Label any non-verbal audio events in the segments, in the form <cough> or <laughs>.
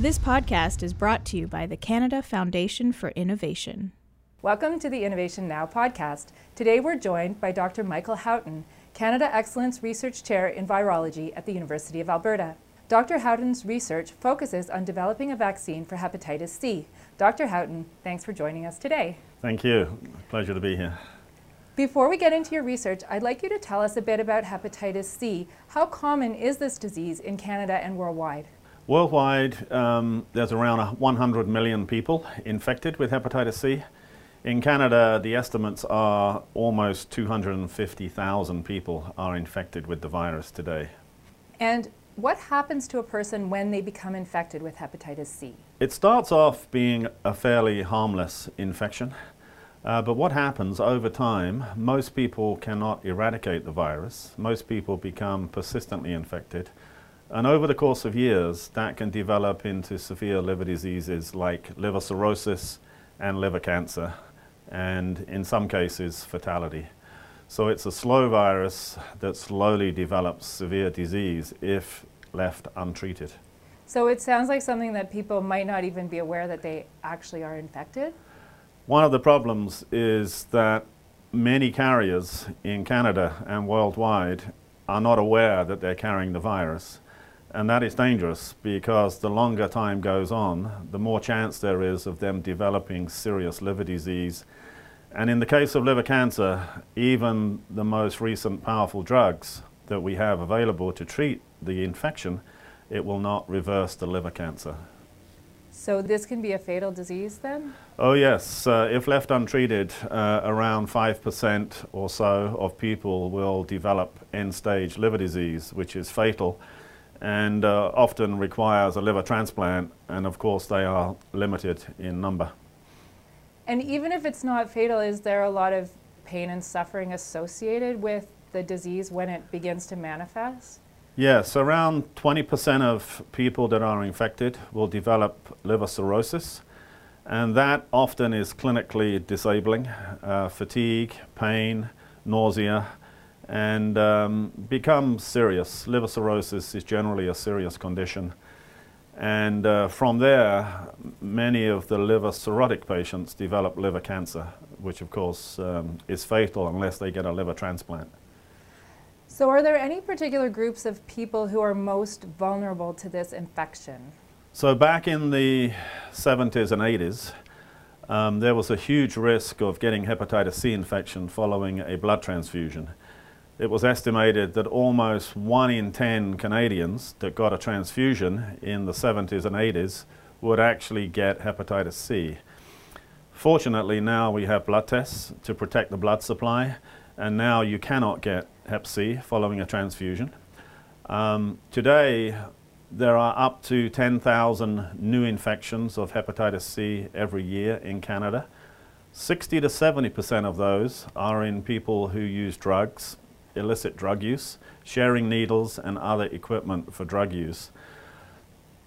This podcast is brought to you by the Canada Foundation for Innovation. Welcome to the Innovation Now podcast. Today we're joined by Dr. Michael Houghton, Canada Excellence Research Chair in Virology at the University of Alberta. Dr. Houghton's research focuses on developing a vaccine for hepatitis C. Dr. Houghton, thanks for joining us today. Thank you. Pleasure to be here. Before we get into your research, I'd like you to tell us a bit about hepatitis C. How common is this disease in Canada and worldwide? Worldwide, um, there's around 100 million people infected with hepatitis C. In Canada, the estimates are almost 250,000 people are infected with the virus today. And what happens to a person when they become infected with hepatitis C? It starts off being a fairly harmless infection, uh, but what happens over time, most people cannot eradicate the virus. Most people become persistently infected. And over the course of years, that can develop into severe liver diseases like liver cirrhosis and liver cancer, and in some cases, fatality. So it's a slow virus that slowly develops severe disease if left untreated. So it sounds like something that people might not even be aware that they actually are infected? One of the problems is that many carriers in Canada and worldwide are not aware that they're carrying the virus. And that is dangerous because the longer time goes on, the more chance there is of them developing serious liver disease and in the case of liver cancer, even the most recent powerful drugs that we have available to treat the infection, it will not reverse the liver cancer. So this can be a fatal disease then? Oh yes, uh, if left untreated, uh, around 5% or so of people will develop end-stage liver disease, which is fatal and uh, often requires a liver transplant, and of course they are limited in number. And even if it's not fatal, is there a lot of pain and suffering associated with the disease when it begins to manifest? Yes, around 20% of people that are infected will develop liver cirrhosis, and that often is clinically disabling uh, fatigue, pain, nausea, and um, becomes serious. Liver cirrhosis is generally a serious condition. And uh, from there, many of the liver cirrhotic patients develop liver cancer, which of course um, is fatal unless they get a liver transplant. So, are there any particular groups of people who are most vulnerable to this infection? So, back in the 70s and 80s, um, there was a huge risk of getting hepatitis C infection following a blood transfusion it was estimated that almost one in 10 Canadians that got a transfusion in the 70s and 80s would actually get hepatitis C. Fortunately, now we have blood tests to protect the blood supply, and now you cannot get hep C following a transfusion. Um, today, there are up to 10,000 new infections of hepatitis C every year in Canada. 60 to 70% of those are in people who use drugs illicit drug use, sharing needles and other equipment for drug use.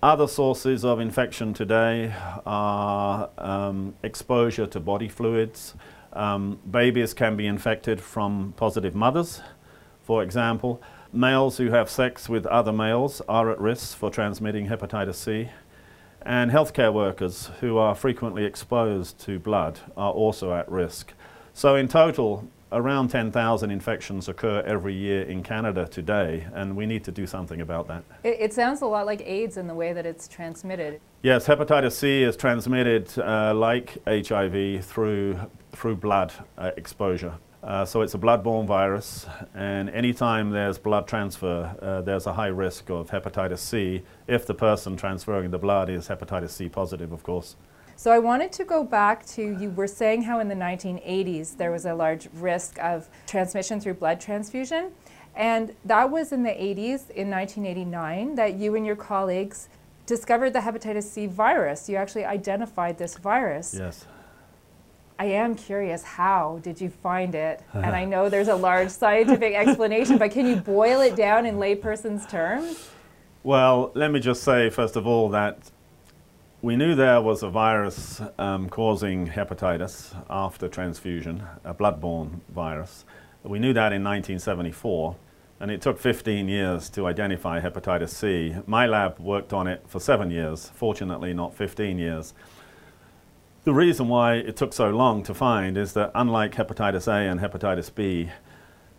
Other sources of infection today are um, exposure to body fluids. Um, babies can be infected from positive mothers, for example. Males who have sex with other males are at risk for transmitting hepatitis C. And healthcare workers who are frequently exposed to blood are also at risk. So in total, around 10,000 infections occur every year in Canada today, and we need to do something about that. It, it, sounds a lot like AIDS in the way that it's transmitted. Yes, hepatitis C is transmitted uh, like HIV through, through blood uh, exposure. Uh, so it's a blood-borne virus, and anytime there's blood transfer, uh, there's a high risk of hepatitis C if the person transferring the blood is hepatitis C positive, of course. So I wanted to go back to you were saying how in the 1980s there was a large risk of transmission through blood transfusion. And that was in the 80s, in 1989, that you and your colleagues discovered the hepatitis C virus. You actually identified this virus. Yes. I am curious, how did you find it? <laughs> and I know there's a large scientific explanation, but can you boil it down in layperson's terms? Well, let me just say, first of all, that we knew there was a virus um, causing hepatitis after transfusion, a blood-borne virus. We knew that in 1974. and it took 15 years to identify hepatitis C. My lab worked on it for seven years, fortunately, not 15 years. The reason why it took so long to find is that, unlike hepatitis A and hepatitis B,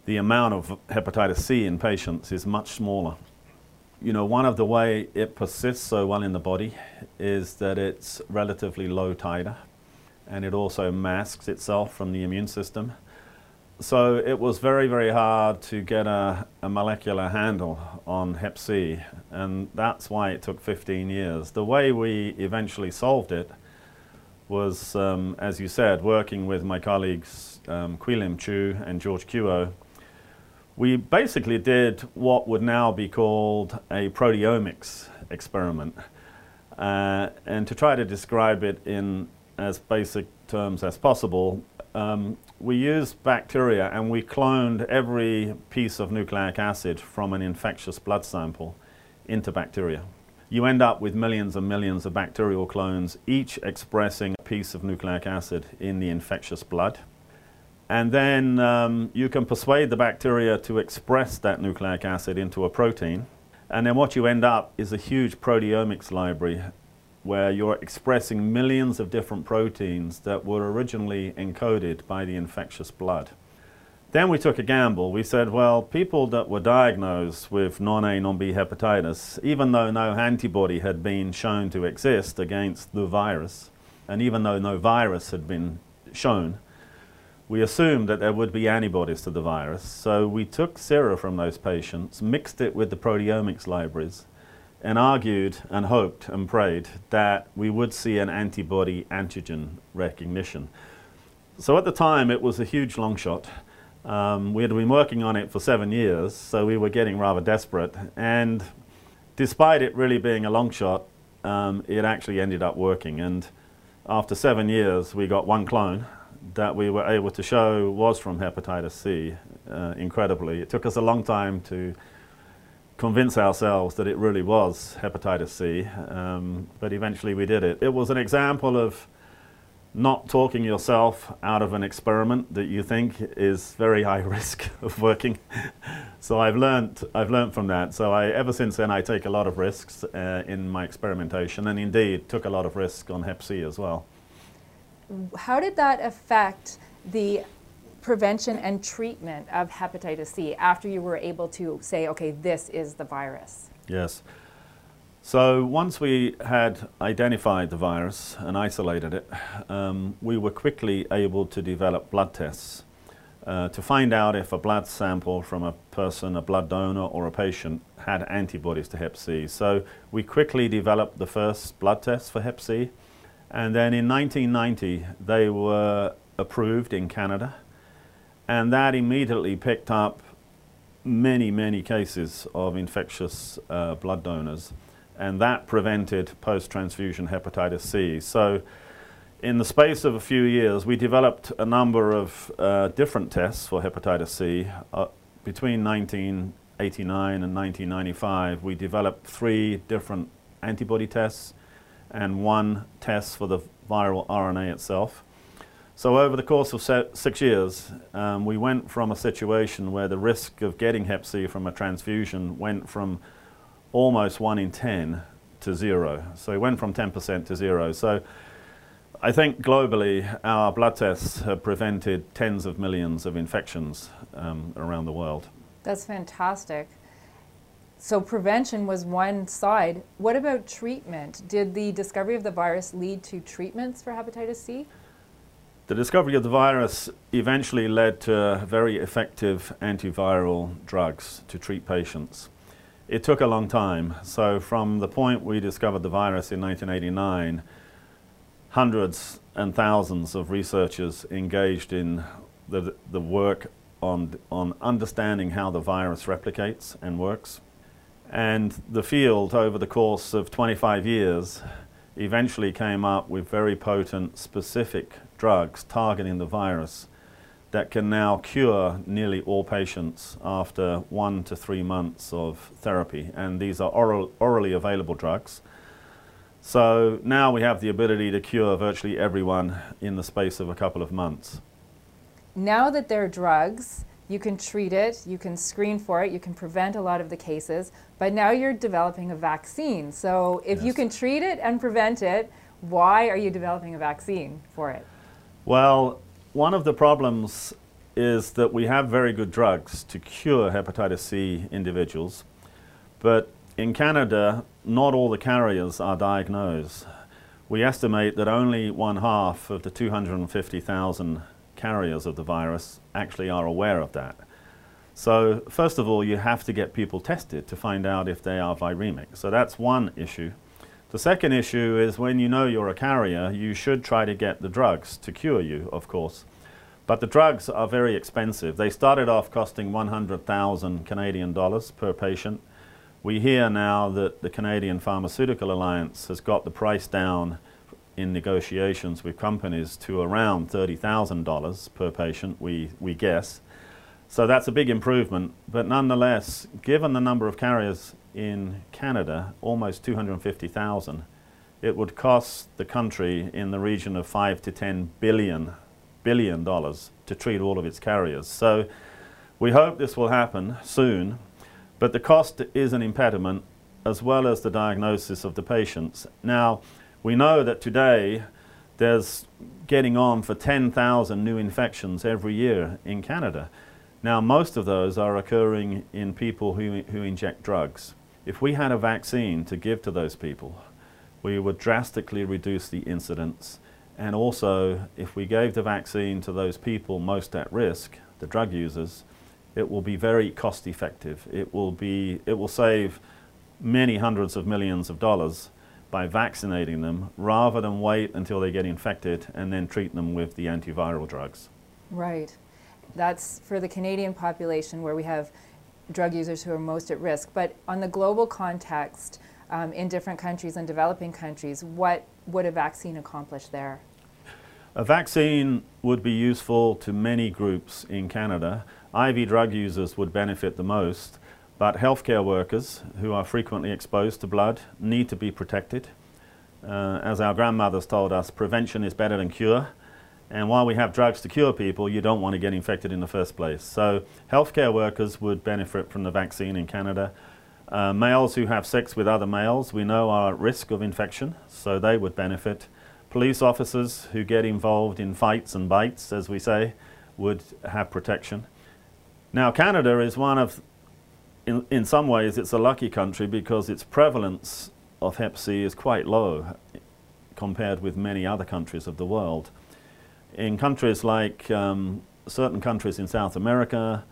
the amount of hepatitis C in patients is much smaller. You know, one of the way it persists so well in the body is that it's relatively low titer and it also masks itself from the immune system. So it was very, very hard to get a, a, molecular handle on Hep C, and that's why it took 15 years. The way we eventually solved it was, um, as you said, working with my colleagues um, Choo and George Kuo. We basically did what would now be called a proteomics experiment. Uh, and to try to describe it in as basic terms as possible, um, we used bacteria and we cloned every piece of nucleic acid from an infectious blood sample into bacteria. You end up with millions and millions of bacterial clones, each expressing a piece of nucleic acid in the infectious blood. And then um, you can persuade the bacteria to express that nucleic acid into a protein. And then what you end up is a huge proteomics library where you're expressing millions of different proteins that were originally encoded by the infectious blood. Then we took a gamble. We said, well, people that were diagnosed with non-A, non-B hepatitis, even though no antibody had been shown to exist against the virus, and even though no virus had been shown, we assumed that there would be antibodies to the virus. So we took sera from those patients, mixed it with the proteomics libraries, and argued and hoped and prayed that we would see an antibody antigen recognition. So at the time, it was a huge long shot. Um, we had been working on it for seven years, so we were getting rather desperate. And despite it really being a long shot, um, it actually ended up working. And after seven years, we got one clone that we were able to show was from hepatitis C, uh, incredibly. It took us a long time to convince ourselves that it really was hepatitis C, um, but eventually we did it. It was an example of not talking yourself out of an experiment that you think is very high <laughs> risk of working. <laughs> so I've learned, I've learned from that. So I, ever since then, I take a lot of risks uh, in my experimentation, and indeed took a lot of risk on Hep C as well. How did that affect the prevention and treatment of hepatitis C after you were able to say, okay, this is the virus? Yes. So once we had identified the virus and isolated it, um, we were quickly able to develop blood tests uh, to find out if a blood sample from a person, a blood donor or a patient had antibodies to hep C. So we quickly developed the first blood test for hep C and then in 1990 they were approved in Canada and that immediately picked up many, many cases of infectious uh, blood donors, and that prevented post-transfusion hepatitis C. So in the space of a few years, we developed a number of uh, different tests for hepatitis C. Uh, between 1989 and 1995, we developed three different antibody tests and one test for the viral RNA itself. So over the course of six years, um, we went from a situation where the risk of getting hep C from a transfusion went from almost 1 in 10 to zero. So it went from 10% to zero. So I think globally our blood tests have prevented tens of millions of infections um, around the world. That's fantastic. So prevention was one side. What about treatment? Did the discovery of the virus lead to treatments for hepatitis C? The discovery of the virus eventually led to very effective antiviral drugs to treat patients. It took a long time. So from the point we discovered the virus in 1989, hundreds and thousands of researchers engaged in the, the work on, on understanding how the virus replicates and works. And the field, over the course of 25 years, eventually came up with very potent, specific drugs targeting the virus that can now cure nearly all patients after one to three months of therapy. And these are oral, orally available drugs. So now we have the ability to cure virtually everyone in the space of a couple of months. Now that there are drugs you can treat it, you can screen for it, you can prevent a lot of the cases, but now you're developing a vaccine. So if yes. you can treat it and prevent it, why are you developing a vaccine for it? Well, one of the problems is that we have very good drugs to cure hepatitis C individuals, but in Canada, not all the carriers are diagnosed. We estimate that only one half of the 250,000 carriers of the virus actually are aware of that. So first of all, you have to get people tested to find out if they are viremic. So that's one issue. The second issue is when you know you're a carrier, you should try to get the drugs to cure you, of course. But the drugs are very expensive. They started off costing 100,000 Canadian dollars per patient. We hear now that the Canadian Pharmaceutical Alliance has got the price down in negotiations with companies to around $30,000 per patient, we, we guess. So that's a big improvement. But nonetheless, given the number of carriers in Canada, almost 250,000, it would cost the country in the region of 5 to 10 billion billion dollars to treat all of its carriers. So we hope this will happen soon, but the cost is an impediment as well as the diagnosis of the patients. Now, we know that today there's getting on for 10,000 new infections every year in Canada. Now, most of those are occurring in people who, who inject drugs. If we had a vaccine to give to those people, we would drastically reduce the incidence and also, if we gave the vaccine to those people most at risk, the drug users, it will be very cost effective. It will, be, it will save many hundreds of millions of dollars by vaccinating them rather than wait until they get infected and then treat them with the antiviral drugs. Right. That's for the Canadian population where we have drug users who are most at risk. But on the global context, um, in different countries and developing countries, what would a vaccine accomplish there? A vaccine would be useful to many groups in Canada. IV drug users would benefit the most, but healthcare workers who are frequently exposed to blood need to be protected. Uh, as our grandmothers told us, prevention is better than cure. And while we have drugs to cure people, you don't want to get infected in the first place. So healthcare workers would benefit from the vaccine in Canada. Uh, males who have sex with other males we know are at risk of infection, so they would benefit. Police officers who get involved in fights and bites, as we say, would have protection. Now, Canada is one of, in, in some ways, it's a lucky country because its prevalence of Hep C is quite low compared with many other countries of the world. In countries like um, certain countries in South America,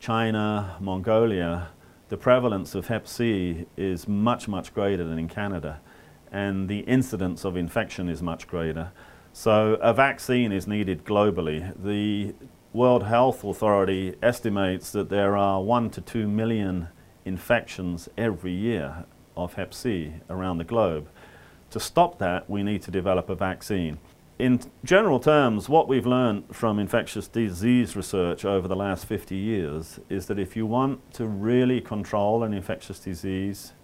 China, Mongolia, the prevalence of Hep C is much, much greater than in Canada, and the incidence of infection is much greater. So a vaccine is needed globally. The World Health Authority estimates that there are one to two million infections every year of Hep C around the globe. To stop that, we need to develop a vaccine in general terms, what we've learned from infectious disease research over the last 50 years is that if you want to really control an infectious disease,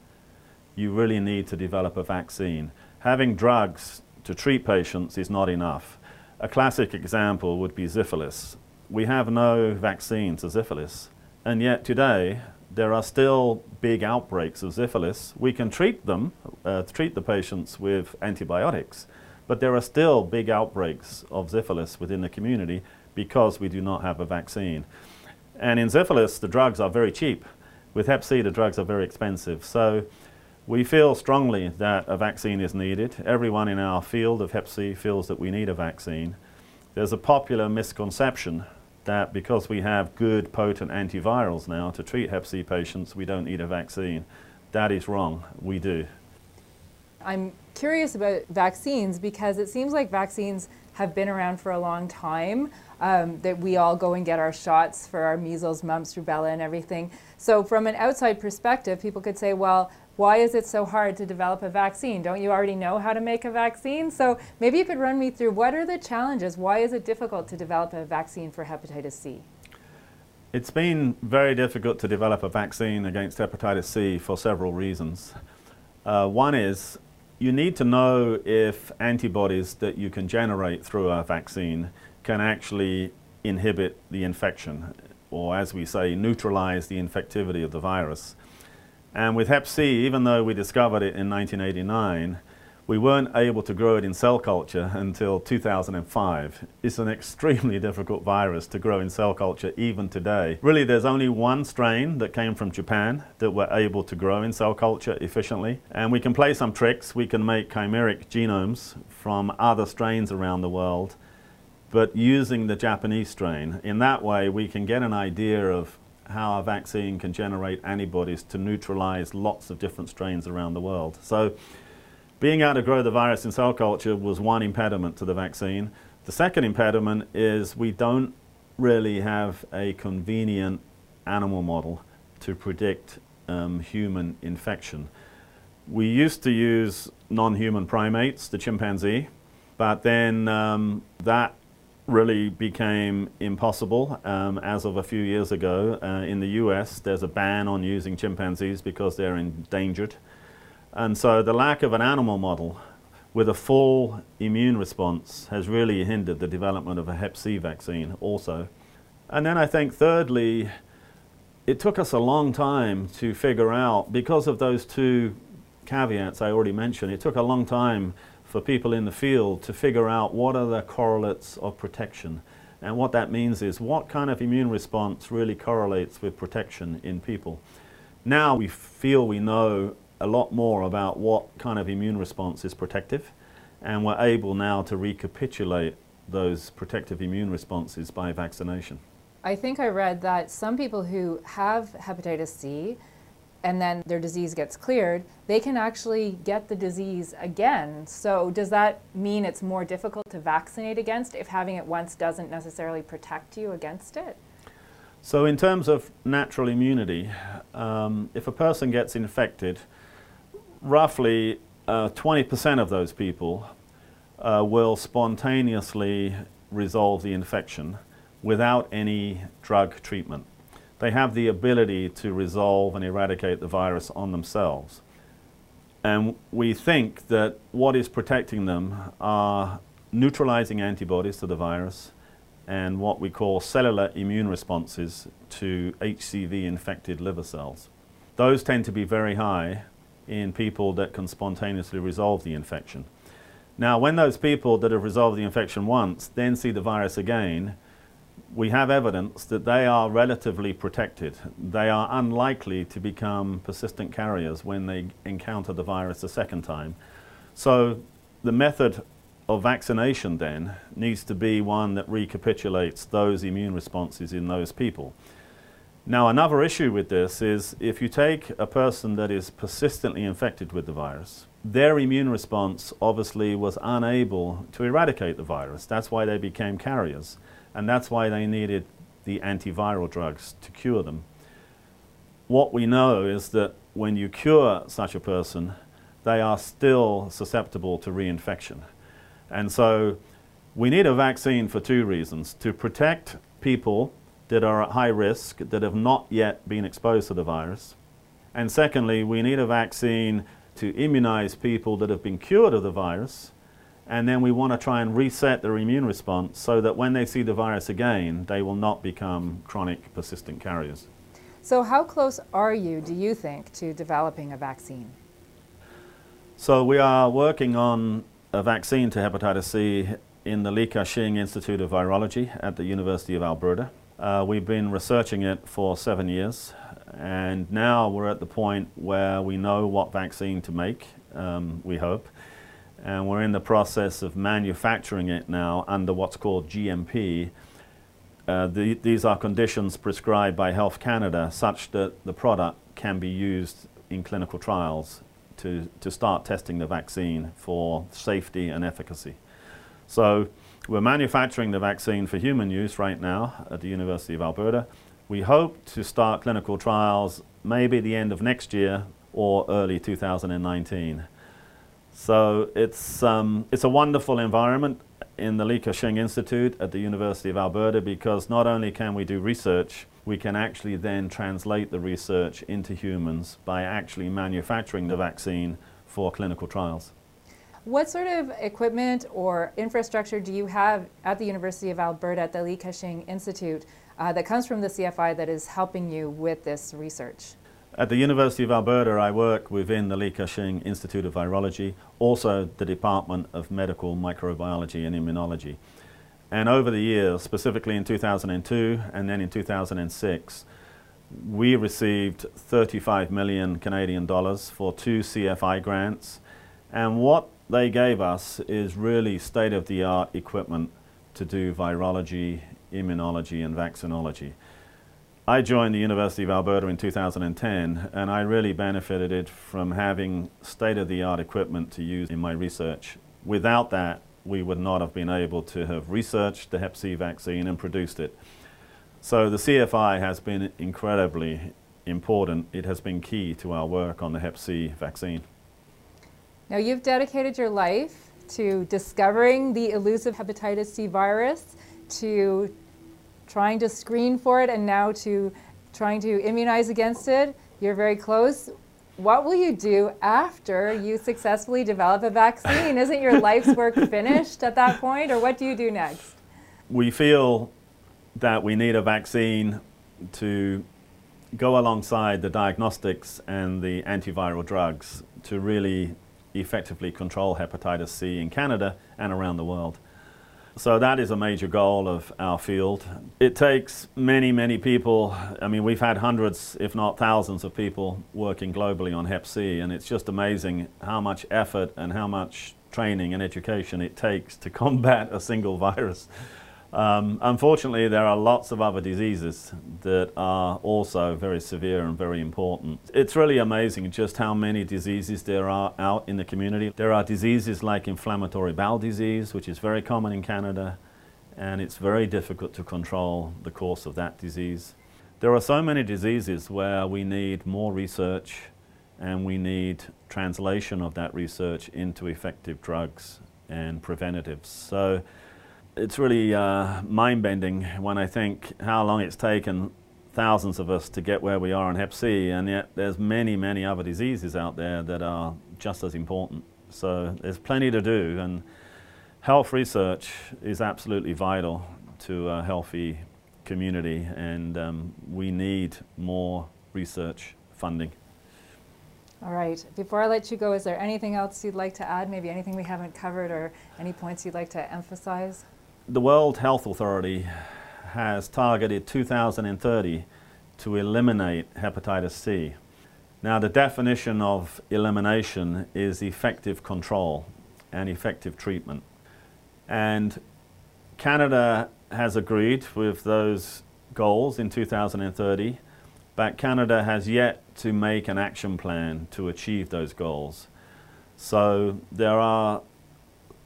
you really need to develop a vaccine. Having drugs to treat patients is not enough. A classic example would be syphilis. We have no vaccine to syphilis, and yet today there are still big outbreaks of syphilis. We can treat them, uh, treat the patients with antibiotics, but there are still big outbreaks of syphilis within the community because we do not have a vaccine. And in syphilis, the drugs are very cheap. With Hep C, the drugs are very expensive. So we feel strongly that a vaccine is needed. Everyone in our field of Hep C feels that we need a vaccine. There's a popular misconception that because we have good, potent antivirals now to treat Hep C patients, we don't need a vaccine. That is wrong. We do. I'm curious about vaccines because it seems like vaccines have been around for a long time. Um, that we all go and get our shots for our measles, mumps, rubella, and everything. So, from an outside perspective, people could say, well, why is it so hard to develop a vaccine? Don't you already know how to make a vaccine? So, maybe you could run me through what are the challenges? Why is it difficult to develop a vaccine for hepatitis C? It's been very difficult to develop a vaccine against hepatitis C for several reasons. Uh, one is you need to know if antibodies that you can generate through a vaccine can actually inhibit the infection. or as we say, neutralize the infectivity of the virus. And with Hep C, even though we discovered it in 1989, we weren't able to grow it in cell culture until 2005. It's an <laughs> extremely difficult virus to grow in cell culture even today. Really, there's only one strain that came from Japan that we're able to grow in cell culture efficiently. And we can play some tricks. We can make chimeric genomes from other strains around the world, but using the Japanese strain. In that way, we can get an idea of how a vaccine can generate antibodies to neutralize lots of different strains around the world. So being able to grow the virus in cell culture was one impediment to the vaccine. The second impediment is we don't really have a convenient animal model to predict um, human infection. We used to use non-human primates, the chimpanzee, but then um, that really became impossible um, as of a few years ago. Uh, in the US, there's a ban on using chimpanzees because they're endangered. And so the lack of an animal model with a full immune response has really hindered the development of a hep C vaccine also. And then I think thirdly, it took us a long time to figure out, because of those two caveats I already mentioned, it took a long time for people in the field to figure out what are the correlates of protection. And what that means is what kind of immune response really correlates with protection in people. Now we feel we know a lot more about what kind of immune response is protective, and we're able now to recapitulate those protective immune responses by vaccination. I think I read that some people who have hepatitis C and then their disease gets cleared, they can actually get the disease again. So, does that mean it's more difficult to vaccinate against if having it once doesn't necessarily protect you against it? So, in terms of natural immunity, um, if a person gets infected, roughly 20% uh, of those people uh, will spontaneously resolve the infection without any drug treatment. They have the ability to resolve and eradicate the virus on themselves. And we think that what is protecting them are neutralizing antibodies to the virus and what we call cellular immune responses to HCV infected liver cells. Those tend to be very high in people that can spontaneously resolve the infection. Now, when those people that have resolved the infection once then see the virus again, we have evidence that they are relatively protected. They are unlikely to become persistent carriers when they encounter the virus a second time. So the method of vaccination then needs to be one that recapitulates those immune responses in those people. Now, another issue with this is if you take a person that is persistently infected with the virus, their immune response obviously was unable to eradicate the virus. That's why they became carriers, and that's why they needed the antiviral drugs to cure them. What we know is that when you cure such a person, they are still susceptible to reinfection. And so we need a vaccine for two reasons to protect people that are at high risk that have not yet been exposed to the virus. And secondly, we need a vaccine to immunize people that have been cured of the virus. And then we want to try and reset their immune response so that when they see the virus again, they will not become chronic persistent carriers. So, how close are you, do you think, to developing a vaccine? So, we are working on a vaccine to hepatitis C in the Li Ka-shing Institute of Virology at the University of Alberta. Uh, we've been researching it for seven years, and now we're at the point where we know what vaccine to make, um, we hope, and we're in the process of manufacturing it now under what's called GMP. Uh, the, these are conditions prescribed by Health Canada such that the product can be used in clinical trials to, to start testing the vaccine for safety and efficacy. So we're manufacturing the vaccine for human use right now at the University of Alberta. We hope to start clinical trials maybe the end of next year or early 2019. So it's, um, it's a wonderful environment in the Li Ka-shing Institute at the University of Alberta because not only can we do research, we can actually then translate the research into humans by actually manufacturing the vaccine for clinical trials. What sort of equipment or infrastructure do you have at the University of Alberta at the Li Ka-shing Institute uh, that comes from the CFI that is helping you with this research? At the University of Alberta, I work within the Li Ka-shing Institute of Virology, also the Department of Medical Microbiology and Immunology. And over the years, specifically in 2002 and then in 2006, we received 35 million Canadian dollars for two CFI grants. And what they gave us is really state of the art equipment to do virology, immunology, and vaccinology. I joined the University of Alberta in 2010 and I really benefited from having state of the art equipment to use in my research. Without that, we would not have been able to have researched the Hep C vaccine and produced it. So the CFI has been incredibly important. It has been key to our work on the Hep C vaccine. Now, you've dedicated your life to discovering the elusive hepatitis C virus, to trying to screen for it, and now to trying to immunize against it. You're very close. What will you do after you successfully develop a vaccine? Isn't your <laughs> life's work finished at that point, or what do you do next? We feel that we need a vaccine to go alongside the diagnostics and the antiviral drugs to really effectively control hepatitis C in Canada and around the world. So that is a major goal of our field. It takes many, many people. I mean, we've had hundreds, if not thousands, of people working globally on Hep C, and it's just amazing how much effort and how much training and education it takes to <laughs> combat a single virus. Um, unfortunately, there are lots of other diseases that are also very severe and very important. It's really amazing just how many diseases there are out in the community. There are diseases like inflammatory bowel disease, which is very common in Canada, and it's very difficult to control the course of that disease. There are so many diseases where we need more research and we need translation of that research into effective drugs and preventatives. So it's really uh, mind bending when I think how long it's taken thousands of us to get where we are in Hep C, and yet there's many, many other diseases out there that are just as important. So there's plenty to do, and health research is absolutely vital to a healthy community, and um, we need more research funding. All right. Before I let you go, is there anything else you'd like to add? Maybe anything we haven't covered or any points you'd like to emphasize? The World Health Authority has targeted 2030 to eliminate hepatitis C. Now, the definition of elimination is effective control and effective treatment. And Canada has agreed with those goals in 2030, but Canada has yet to make an action plan to achieve those goals. So there are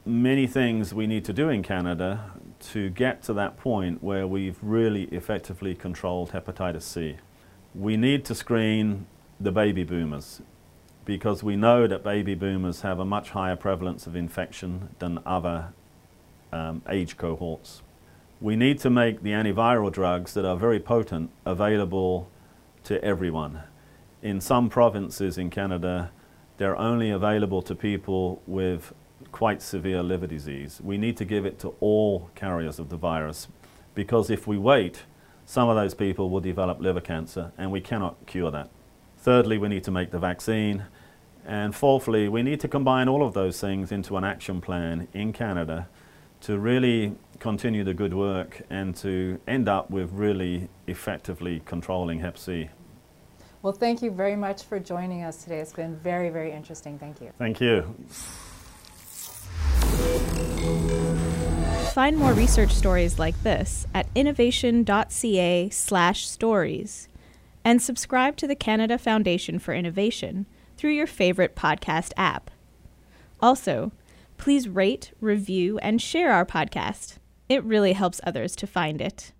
many things we need to do in Canada to get to that point where we've really effectively controlled hepatitis C. We need to screen the baby boomers because we know that baby boomers have a much higher prevalence of infection than other um, age cohorts. We need to make the antiviral drugs that are very potent available to everyone. In some provinces in Canada, they're only available to people with quite severe liver disease. We need to give it to all carriers of the virus because if we wait, some of those people will develop liver cancer and we cannot cure that. Thirdly, we need to make the vaccine. And fourthly, we need to combine all of those things into an action plan in Canada to really continue the good work and to end up with really effectively controlling Hep C. Well, thank you very much for joining us today. It's been very, very interesting. Thank you. Thank you. Find more research stories like this at innovation.ca/stories and subscribe to the Canada Foundation for Innovation through your favorite podcast app. Also, please rate, review, and share our podcast. It really helps others to find it.